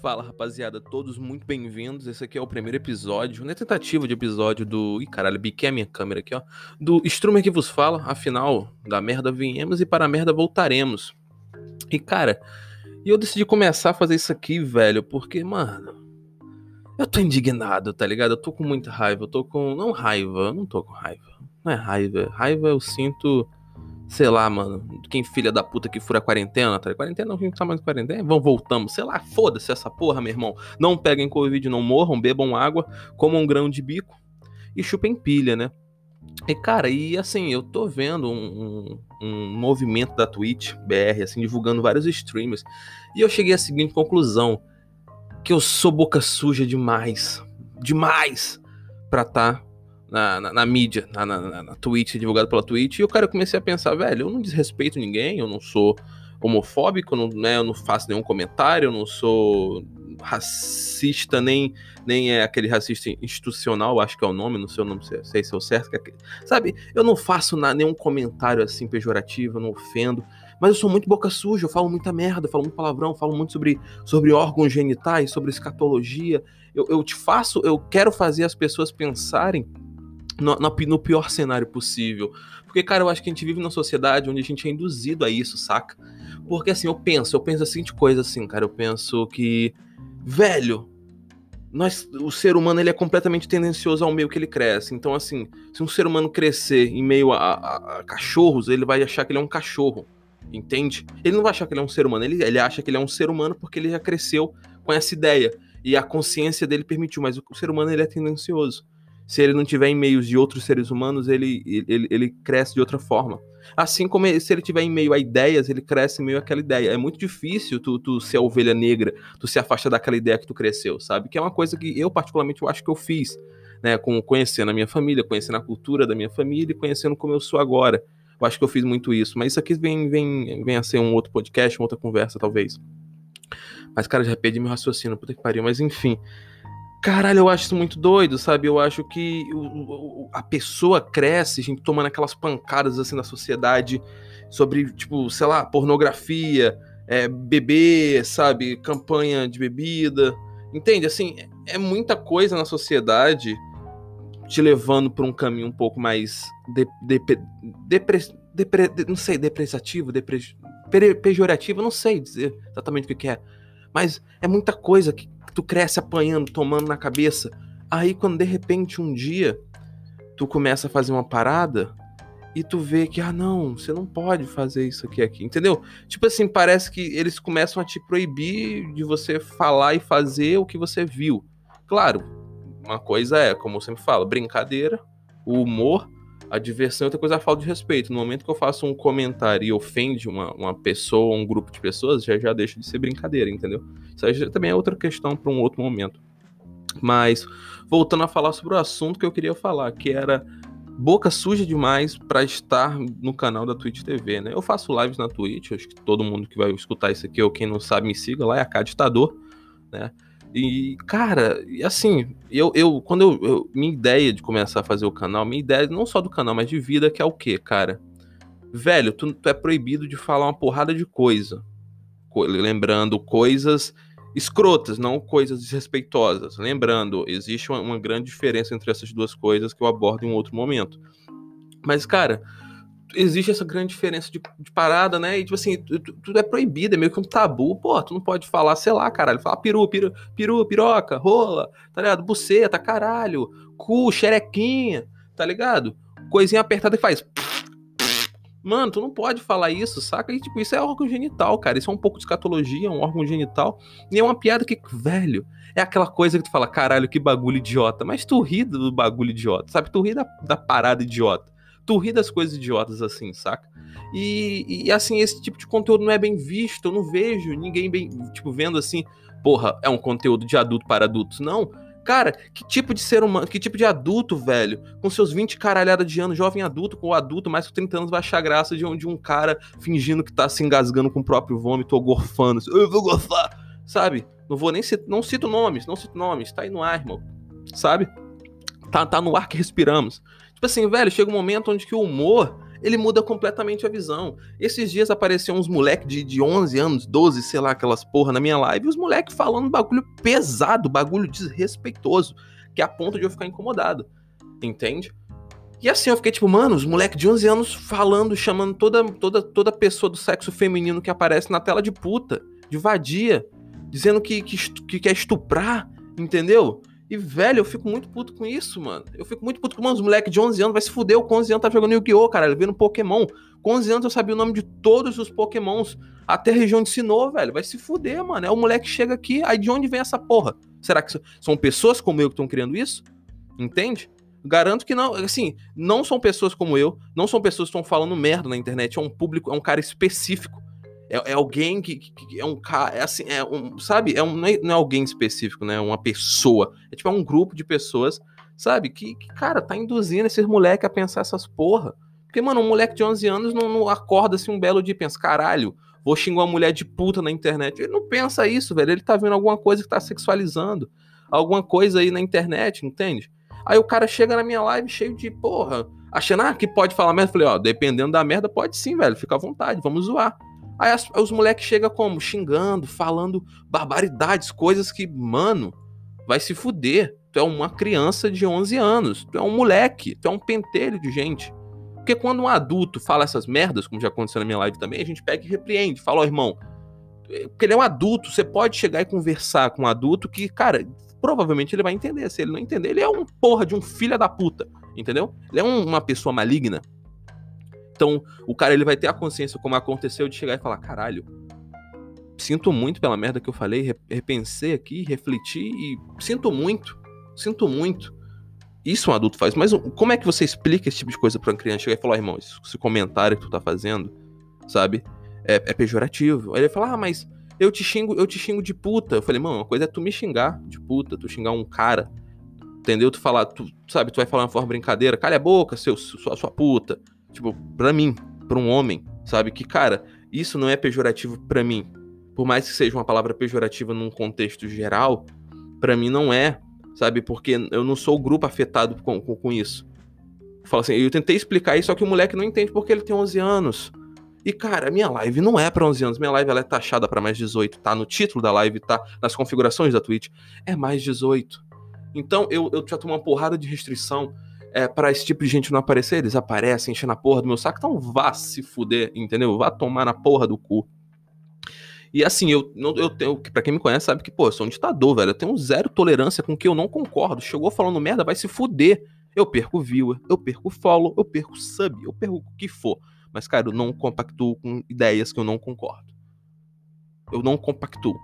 Fala rapaziada, todos muito bem-vindos. Esse aqui é o primeiro episódio, uma tentativa de episódio do. Ih caralho, biquei a minha câmera aqui, ó. Do Strumer que vos fala. Afinal, da merda viemos e para a merda voltaremos. E cara, eu decidi começar a fazer isso aqui, velho, porque, mano. Eu tô indignado, tá ligado? Eu tô com muita raiva. Eu tô com. Não raiva, eu não tô com raiva. Não é raiva. Raiva eu sinto sei lá, mano, quem filha da puta que fura a quarentena, tá? Quarentena não tá mais quarentena, vamos, voltamos, sei lá, foda-se essa porra, meu irmão. Não peguem Covid, não morram, bebam água, comam um grão de bico e chupem pilha, né? E, cara, e assim, eu tô vendo um, um, um, movimento da Twitch BR, assim, divulgando vários streamers, e eu cheguei à seguinte conclusão, que eu sou boca suja demais, demais, pra tá na, na, na mídia, na, na, na Twitch, divulgado pela Twitch, e o cara comecei a pensar, velho, eu não desrespeito ninguém, eu não sou homofóbico, eu não, né, eu não faço nenhum comentário, eu não sou racista, nem, nem é aquele racista institucional, acho que é o nome, não sei o nome, sei, sei se é o certo, é sabe? Eu não faço na, nenhum comentário assim pejorativo, eu não ofendo, mas eu sou muito boca suja, eu falo muita merda, falo muito palavrão, falo muito sobre, sobre órgãos genitais, sobre escatologia. Eu, eu te faço, eu quero fazer as pessoas pensarem no, no, pior cenário possível. Porque, cara, eu acho que a gente vive numa sociedade onde a gente é induzido a isso, saca? Porque, assim, eu penso, eu penso a seguinte coisa, assim, cara, eu penso que, velho, nós, o ser humano, ele é completamente tendencioso ao meio que ele cresce. Então, assim, se um ser humano crescer em meio a, a, a cachorros, ele vai achar que ele é um cachorro, entende? Ele não vai achar que ele é um ser humano, ele, ele acha que ele é um ser humano porque ele já cresceu com essa ideia. E a consciência dele permitiu, mas o, o ser humano, ele é tendencioso se ele não tiver em meios de outros seres humanos, ele, ele, ele cresce de outra forma. Assim como se ele tiver em meio a ideias, ele cresce em meio àquela ideia. É muito difícil tu, tu ser a ovelha negra, tu se afastar daquela ideia que tu cresceu, sabe? Que é uma coisa que eu, particularmente, eu acho que eu fiz, né? Com, conhecendo a minha família, conhecendo a cultura da minha família e conhecendo como eu sou agora. Eu acho que eu fiz muito isso. Mas isso aqui vem, vem, vem a ser um outro podcast, uma outra conversa, talvez. Mas, cara, já perdi meu raciocínio, puta que pariu. Mas, enfim. Caralho, eu acho isso muito doido, sabe? Eu acho que o, a pessoa cresce, gente tomando aquelas pancadas assim na sociedade sobre, tipo, sei lá, pornografia, é, bebê, sabe? Campanha de bebida. Entende? Assim, é muita coisa na sociedade te levando por um caminho um pouco mais de, de, depre, depre, de, não sei, depreciativo, depre, pejorativo, não sei dizer exatamente o que, que é. Mas é muita coisa que tu cresce apanhando, tomando na cabeça. Aí quando de repente um dia tu começa a fazer uma parada e tu vê que, ah, não, você não pode fazer isso aqui, aqui, entendeu? Tipo assim, parece que eles começam a te proibir de você falar e fazer o que você viu. Claro, uma coisa é, como eu sempre falo, brincadeira, o humor, a diversão, outra coisa é a falta de respeito. No momento que eu faço um comentário e ofende uma, uma pessoa, um grupo de pessoas, já, já deixa de ser brincadeira, entendeu? Isso aí também é outra questão para um outro momento. Mas, voltando a falar sobre o assunto que eu queria falar, que era boca suja demais para estar no canal da Twitch TV, né? Eu faço lives na Twitch, acho que todo mundo que vai escutar isso aqui, ou quem não sabe, me siga lá, é a K Ditador, né? E, cara, e assim, eu, eu quando eu, eu, Minha ideia de começar a fazer o canal, minha ideia não só do canal, mas de vida, que é o quê, cara? Velho, tu, tu é proibido de falar uma porrada de coisa. Co lembrando coisas escrotas, não coisas desrespeitosas. Lembrando, existe uma, uma grande diferença entre essas duas coisas que eu abordo em um outro momento. Mas, cara, existe essa grande diferença de, de, parada, né? E, tipo assim, tudo é proibido, é meio que um tabu. Pô, tu não pode falar, sei lá, caralho. Falar peru, peru, peru, piroca, rola, tá ligado? Buceta, caralho, cu, xerequinha, tá ligado? Coisinha apertada que faz. Mano, tu não pode falar isso, saca? E, tipo, isso é órgão genital, cara. Isso é um pouco de escatologia, um órgão genital. E é uma piada que, velho, é aquela coisa que tu fala, caralho, que bagulho idiota. Mas tu ri do bagulho idiota, sabe? Tu ri da, da parada idiota tu ri das coisas idiotas assim, saca? E, e, assim, esse tipo de conteúdo não é bem visto, eu não vejo ninguém bem, tipo, vendo assim, porra, é um conteúdo de adulto para adultos. Não. Cara, que tipo de ser humano, que tipo de adulto, velho, com seus 20 caralhada de anos, jovem adulto, com o adulto, mais de 30 anos, vai achar graça de um, de um cara fingindo que tá se engasgando com o próprio vômito ou gorfando. Assim, eu vou gorfar, sabe? Não vou nem citar, não cito nomes, não cito nomes, tá aí no ar, irmão, sabe? Tá, tá no ar que respiramos. Tipo assim, velho, chega um momento onde que o humor ele muda completamente a visão. Esses dias apareciam uns moleques de, de 11 anos, 12, sei lá, aquelas porra na minha live, e os moleques falando bagulho pesado, bagulho desrespeitoso, que é a ponto de eu ficar incomodado. Entende? E assim, eu fiquei tipo, mano, os moleques de 11 anos falando, chamando toda, toda, toda pessoa do sexo feminino que aparece na tela de puta, de vadia, dizendo que, que, que quer estuprar, entendeu? E, velho, eu fico muito puto com isso, mano. Eu fico muito puto com, os moleques de 11 anos vai se fuder. Com 11 anos tá jogando Yu-Gi-Oh, cara. Ele vendo Pokémon. Com 11 anos eu sabia o nome de todos os Pokémons. Até a região de Sinnoh, velho. Vai se fuder, mano. É o moleque que chega aqui. Aí de onde vem essa porra? Será que são pessoas como eu que estão criando isso? Entende? Garanto que não, assim, não são pessoas como eu, não são pessoas que estão falando merda na internet, é um público, é um cara específico. É, é alguém que, que, é um cara, é assim, é um, sabe? É um, não, é, não é alguém específico, né? É uma pessoa. É tipo é um grupo de pessoas, sabe? Que, que cara, tá induzindo esses moleques a pensar essas porra. Porque, mano, um moleque de 11 anos não, não acorda assim um belo dia e pensa, caralho, vou xingar uma mulher de puta na internet. Ele não pensa isso, velho. Ele tá vendo alguma coisa que tá sexualizando. Alguma coisa aí na internet, entende? Aí o cara chega na minha live cheio de porra, achando ah, que pode falar merda. Eu falei, ó, dependendo da merda, pode sim, velho. Fica à vontade, vamos zoar. Aí as, os moleques chegam como? Xingando, falando barbaridades, coisas que, mano, vai se fuder. Tu é uma criança de 11 anos, tu é um moleque, tu é um pentelho de gente. Porque quando um adulto fala essas merdas, como já aconteceu na minha live também, a gente pega e repreende, fala, ó, oh, irmão, porque ele é um adulto, você pode chegar e conversar com um adulto que, cara, provavelmente ele vai entender. Se ele não entender, ele é um porra de um filho da puta, entendeu? Ele é um, uma pessoa maligna. Então, o cara ele vai ter a consciência, como aconteceu, de chegar e falar: caralho, sinto muito pela merda que eu falei, repensei aqui, refleti e sinto muito, sinto muito. Isso um adulto faz. Mas como é que você explica esse tipo de coisa pra uma criança chegar e falar, irmão, esse comentário que tu tá fazendo, sabe, é, é pejorativo. Aí ele fala, ah, mas eu te xingo, eu te xingo de puta. Eu falei, mano, uma coisa é tu me xingar de puta, tu xingar um cara, entendeu? Tu falar, tu, sabe, tu vai falar uma forma brincadeira, calha a boca, seu, sua, sua puta. Tipo, pra mim, pra um homem, sabe? Que, cara, isso não é pejorativo para mim. Por mais que seja uma palavra pejorativa num contexto geral, para mim não é, sabe? Porque eu não sou o grupo afetado com, com, com isso. Fala assim, eu tentei explicar isso, só que o moleque não entende porque ele tem 11 anos. E, cara, minha live não é para 11 anos. Minha live ela é taxada para mais 18. Tá no título da live, tá nas configurações da Twitch. É mais 18. Então, eu, eu já tomo uma porrada de restrição é, para esse tipo de gente não aparecer, eles aparecem enchendo a porra do meu saco, então vá se fuder, entendeu? Vá tomar na porra do cu. E assim, eu, eu tenho, pra quem me conhece sabe que, pô, eu sou um ditador, velho. Eu tenho zero tolerância com o que eu não concordo. Chegou falando merda, vai se fuder. Eu perco viewer, eu perco follow, eu perco sub, eu perco o que for. Mas, cara, eu não compactuo com ideias que eu não concordo. Eu não compactuo.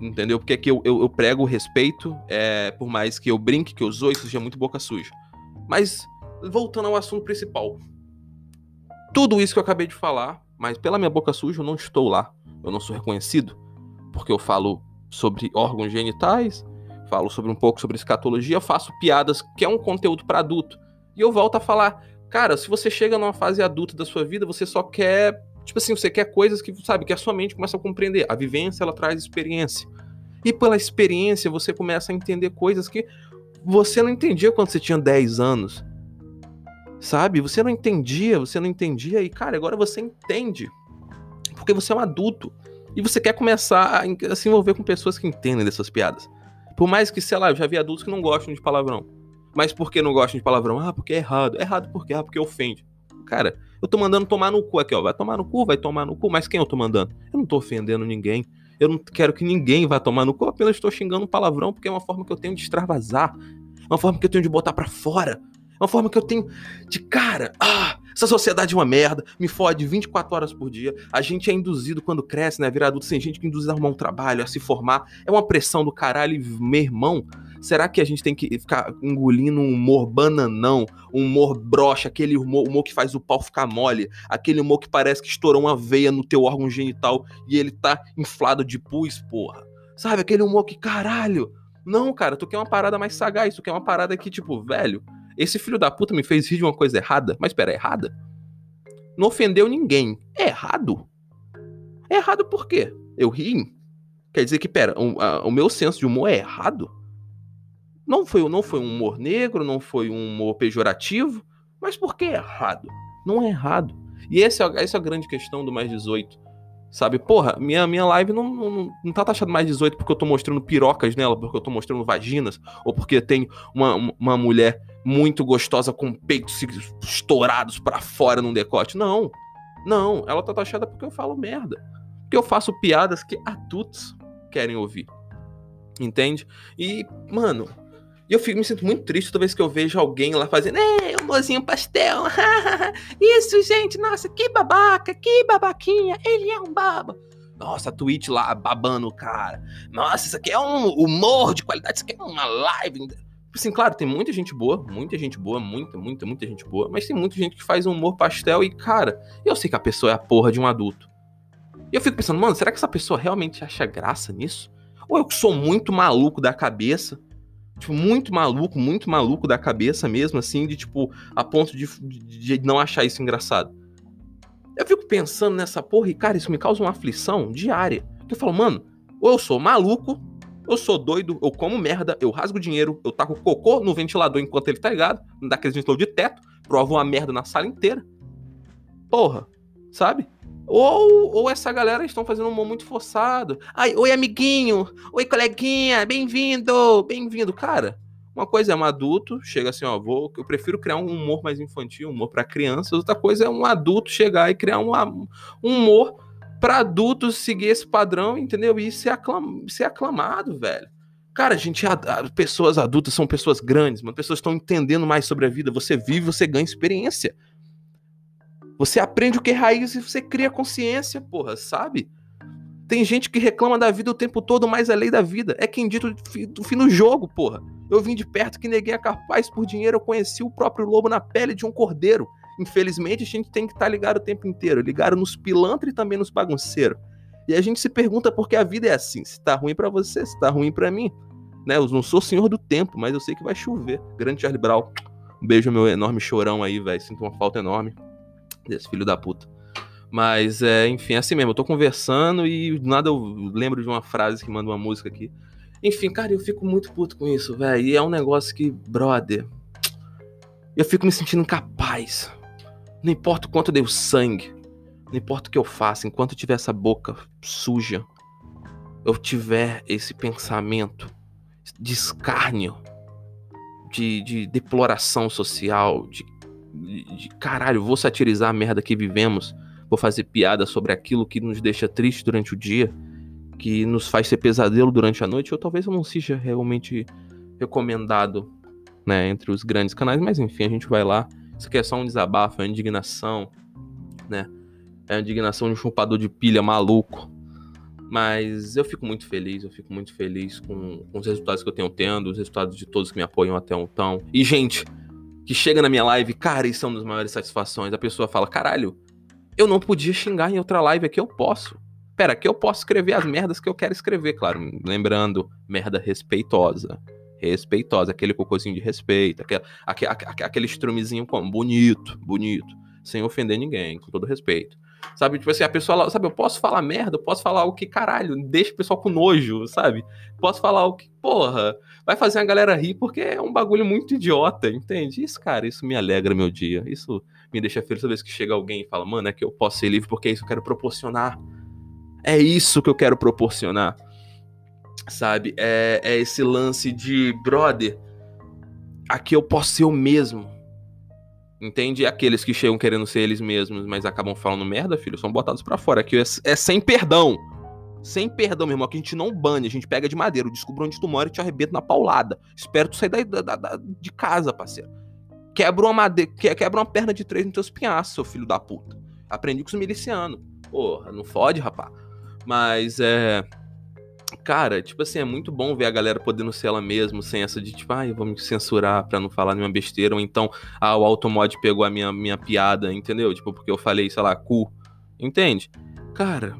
Entendeu? Porque aqui eu, eu, eu prego o respeito, é, por mais que eu brinque, que eu zoe, isso seja muito boca suja. Mas, voltando ao assunto principal. Tudo isso que eu acabei de falar, mas pela minha boca suja eu não estou lá. Eu não sou reconhecido. Porque eu falo sobre órgãos genitais, falo sobre um pouco sobre escatologia, faço piadas que é um conteúdo para adulto. E eu volto a falar, cara, se você chega numa fase adulta da sua vida, você só quer, tipo assim, você quer coisas que, sabe, que a sua mente começa a compreender. A vivência, ela traz experiência. E pela experiência, você começa a entender coisas que você não entendia quando você tinha 10 anos. Sabe? Você não entendia, você não entendia e, cara, agora você entende. Porque você é um adulto. E você quer começar a, se envolver com pessoas que entendem dessas piadas. Por mais que, sei lá, eu já vi adultos que não gostam de palavrão. Mas por que não gostam de palavrão? Ah, porque é errado. É errado por quê? Ah, porque ofende. Cara, eu tô mandando tomar no cu aqui, ó. Vai tomar no cu, vai tomar no cu. Mas quem eu tô mandando? Eu não tô ofendendo ninguém. Eu não quero que ninguém vá tomar no cu, apenas estou xingando um palavrão porque é uma forma que eu tenho de extravasar. Uma forma que eu tenho de botar para fora. Uma forma que eu tenho de cara. Ah, essa sociedade é uma merda, me fode 24 horas por dia. A gente é induzido quando cresce, né? Virar adulto sem gente que induz a arrumar um trabalho, a se formar. É uma pressão do caralho, meu irmão. Será que a gente tem que ficar engolindo um humor bananão, um humor broxa, aquele humor, humor, que faz o pau ficar mole, aquele humor que parece que estourou uma veia no teu órgão genital e ele tá inflado de pus, porra? Sabe, aquele humor que, caralho. Não, cara, tu quer uma parada mais sagaz, tu quer uma parada que, tipo, velho, esse filho da puta me fez rir de uma coisa errada, mas pera, é errada? Não ofendeu ninguém. É errado? É errado por quê? Eu ri? Quer dizer que, pera, a, o meu senso de humor é errado? Não foi, não foi um humor negro, não foi um humor pejorativo, mas por que errado? Não é errado. E esse é, essa é a grande questão do mais 18. Sabe, porra, minha, minha live não, não, não tá taxada mais 18 porque eu tô mostrando pirocas nela, porque eu tô mostrando vaginas, ou porque tem uma, uma mulher muito gostosa com peitos estourados para fora num decote. Não. Não, ela tá taxada porque eu falo merda. Porque eu faço piadas que adultos querem ouvir. Entende? E, mano, eu fico, me sinto muito triste toda vez que eu vejo alguém lá fazendo, é, um mozinho pastel. Isso, gente, nossa, que babaca, que babaquinha, ele é um baba. Nossa, a Twitch lá babando o cara. Nossa, isso aqui é um humor de qualidade, isso aqui é uma live. Assim, claro, tem muita gente boa, muita gente boa, muita, muita, muita gente boa, mas tem muita gente que faz um humor pastel e, cara, eu sei que a pessoa é a porra de um adulto. E eu fico pensando, mano, será que essa pessoa realmente acha graça nisso? Ou eu sou muito maluco da cabeça? Tipo, muito maluco, muito maluco da cabeça mesmo, assim, de tipo, a ponto de, de, não achar isso engraçado. Eu fico pensando nessa porra e, cara, isso me causa uma aflição diária. Eu falo, mano, ou eu sou maluco, eu sou doido, eu como merda, eu rasgo dinheiro, eu taco cocô no ventilador enquanto ele tá ligado, daqueles ventilador de teto, provo uma merda na sala inteira. Porra, sabe? Ou, ou essa galera estão fazendo um humor muito forçado. Ai, oi, amiguinho. Oi, coleguinha. Bem-vindo. Bem-vindo. Cara, uma coisa é um adulto, chega assim, ó, vou, eu prefiro criar um humor mais infantil, um humor para crianças. Outra coisa é um adulto chegar e criar um, um humor para adultos seguir esse padrão, entendeu? E ser, aclam, ser aclamado, velho. Cara, gente, a, a, pessoas adultas são pessoas grandes, mano. Pessoas estão entendendo mais sobre a vida. Você vive, você ganha experiência. Você aprende o que é raiz e você cria consciência, porra, sabe? Tem gente que reclama da vida o tempo todo, mas a lei da vida é quem dito do fim do jogo, porra. Eu vim de perto que ninguém é capaz por dinheiro, eu conheci o próprio lobo na pele de um cordeiro. Infelizmente, a gente tem que estar tá ligado o tempo inteiro, ligado nos pilantras e também nos bagunceiros. E a gente se pergunta por que a vida é assim. Se tá ruim para você, se tá ruim para mim. Né? Eu não sou senhor do tempo, mas eu sei que vai chover. Grande Charlie Brown. Um beijo meu enorme chorão aí, velho. Sinto uma falta enorme desse filho da puta. Mas, é, enfim, é assim mesmo. Eu tô conversando e do nada eu lembro de uma frase que manda uma música aqui. Enfim, cara, eu fico muito puto com isso, velho. E é um negócio que, brother, eu fico me sentindo incapaz. Não importa o quanto eu dei o sangue, não importa o que eu faça, enquanto eu tiver essa boca suja, eu tiver esse pensamento de escárnio, de, de deploração social, de, de, caralho, vou satirizar a merda que vivemos, vou fazer piada sobre aquilo que nos deixa triste durante o dia, que nos faz ser pesadelo durante a noite, ou talvez eu não seja realmente recomendado, né, entre os grandes canais, mas enfim, a gente vai lá isso aqui é só um desabafo, é uma indignação, né? É a indignação de um chupador de pilha maluco. Mas eu fico muito feliz, eu fico muito feliz com, com os resultados que eu tenho tendo, os resultados de todos que me apoiam até então. E, gente, que chega na minha live, cara, isso é uma das maiores satisfações. A pessoa fala, caralho, eu não podia xingar em outra live, aqui eu posso. Pera, aqui eu posso escrever as merdas que eu quero escrever, claro. Lembrando, merda respeitosa respeitosa, aquele cocôzinho de respeito, aquele, aquele, aquele como bonito, bonito, sem ofender ninguém, com todo respeito. Sabe, tipo assim, a pessoa, sabe, eu posso falar merda, eu posso falar o que caralho, deixa o pessoal com nojo, sabe? Posso falar o que, porra, vai fazer a galera rir porque é um bagulho muito idiota, entende? Isso, cara, isso me alegra meu dia, isso me deixa feliz toda vez que chega alguém e fala, mano, é que eu posso ser livre porque é isso que eu quero proporcionar. É isso que eu quero proporcionar sabe? É, é esse lance de, brother, aqui eu posso ser o mesmo. Entende? Aqueles que chegam querendo ser eles mesmos, mas acabam falando merda, filho, são botados para fora. Aqui é, é, sem perdão. Sem perdão, meu irmão. Aqui a gente não bane, a gente pega de madeira. Eu descubro onde tu mora e te arrebento na paulada. Espero tu sair da, da, da, de casa, parceiro. Quebra uma, madeira, quebra uma perna de três no teus pinhaços, seu filho da puta. Aprendi com os milicianos. Porra, não fode, rapá. Mas é cara, tipo assim, é muito bom ver a galera podendo ser ela mesma, sem essa de tipo, ai, ah, vou me censurar pra não falar nenhuma besteira, ou então, ah, o Automod pegou a minha, minha piada, entendeu? Tipo, porque eu falei, sei lá, cu. Entende? Cara,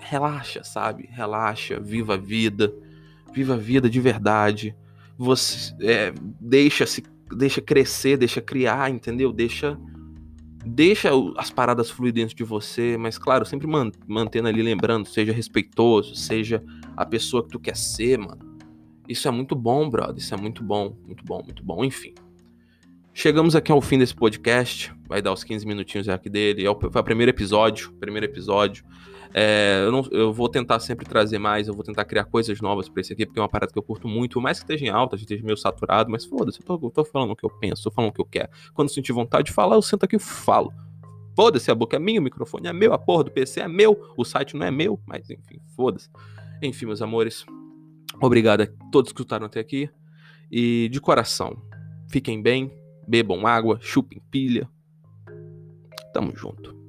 relaxa, sabe? Relaxa, viva a vida. Viva a vida de verdade. Você é, deixa se deixa crescer, deixa criar, entendeu? Deixa deixa as paradas fluir dentro de você, mas claro, sempre mantendo ali lembrando, seja respeitoso, seja a pessoa que tu quer ser, mano. Isso é muito bom, brother. Isso é muito bom, muito bom, muito bom. Enfim. Chegamos aqui ao fim desse podcast. Vai dar os 15 minutinhos aqui dele. É o, foi o primeiro episódio. Primeiro episódio. É, eu, não, eu, vou tentar sempre trazer mais, eu vou tentar criar coisas novas para esse aqui, porque é uma parada que eu curto muito. Por mais que esteja em alta, a gente esteja meio saturado, mas foda-se, eu tô, tô, falando o que eu penso, tô falando o que eu quero. Quando eu sentir vontade de falar, eu sento aqui e falo. Foda-se, a boca é minha, o microfone é meu, a porra do PC é meu, o site não é meu, mas enfim, foda-se. Enfim, meus amores, obrigado a todos que escutaram até aqui. E de coração, fiquem bem, bebam água, chupem pilha. Tamo junto.